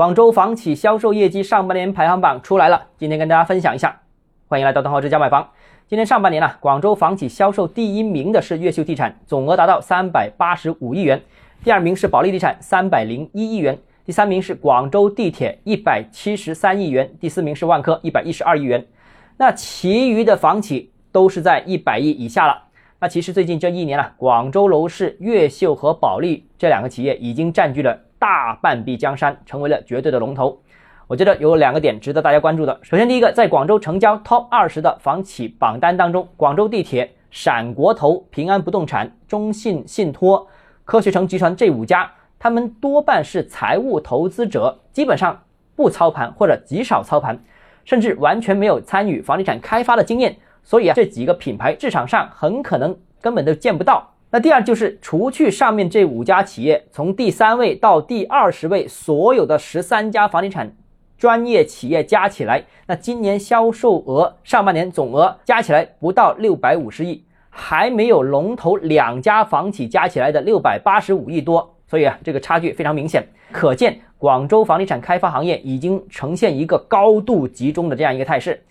广州房企销售业绩上半年排行榜出来了，今天跟大家分享一下。欢迎来到东浩之家买房。今年上半年呢，广州房企销售第一名的是越秀地产，总额达到三百八十五亿元；第二名是保利地产，三百零一亿元；第三名是广州地铁，一百七十三亿元；第四名是万科，一百一十二亿元。那其余的房企都是在一百亿以下了。那其实最近这一年啊，广州楼市越秀和保利这两个企业已经占据了大半壁江山，成为了绝对的龙头。我觉得有两个点值得大家关注的。首先，第一个，在广州成交 TOP 二十的房企榜单当中，广州地铁、陕国投、平安不动产、中信信托、科学城集团这五家，他们多半是财务投资者，基本上不操盘或者极少操盘，甚至完全没有参与房地产开发的经验。所以啊，这几个品牌市场上很可能根本都见不到。那第二就是，除去上面这五家企业，从第三位到第二十位，所有的十三家房地产专业企业加起来，那今年销售额上半年总额加起来不到六百五十亿，还没有龙头两家房企加起来的六百八十五亿多。所以啊，这个差距非常明显，可见广州房地产开发行业已经呈现一个高度集中的这样一个态势。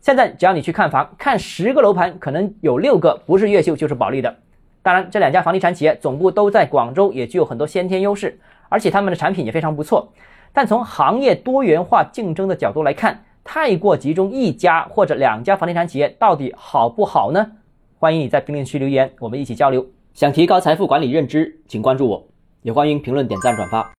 现在只要你去看房，看十个楼盘，可能有六个不是越秀就是保利的。当然，这两家房地产企业总部都在广州，也具有很多先天优势，而且他们的产品也非常不错。但从行业多元化竞争的角度来看，太过集中一家或者两家房地产企业到底好不好呢？欢迎你在评论区留言，我们一起交流。想提高财富管理认知，请关注我，也欢迎评论、点赞、转发。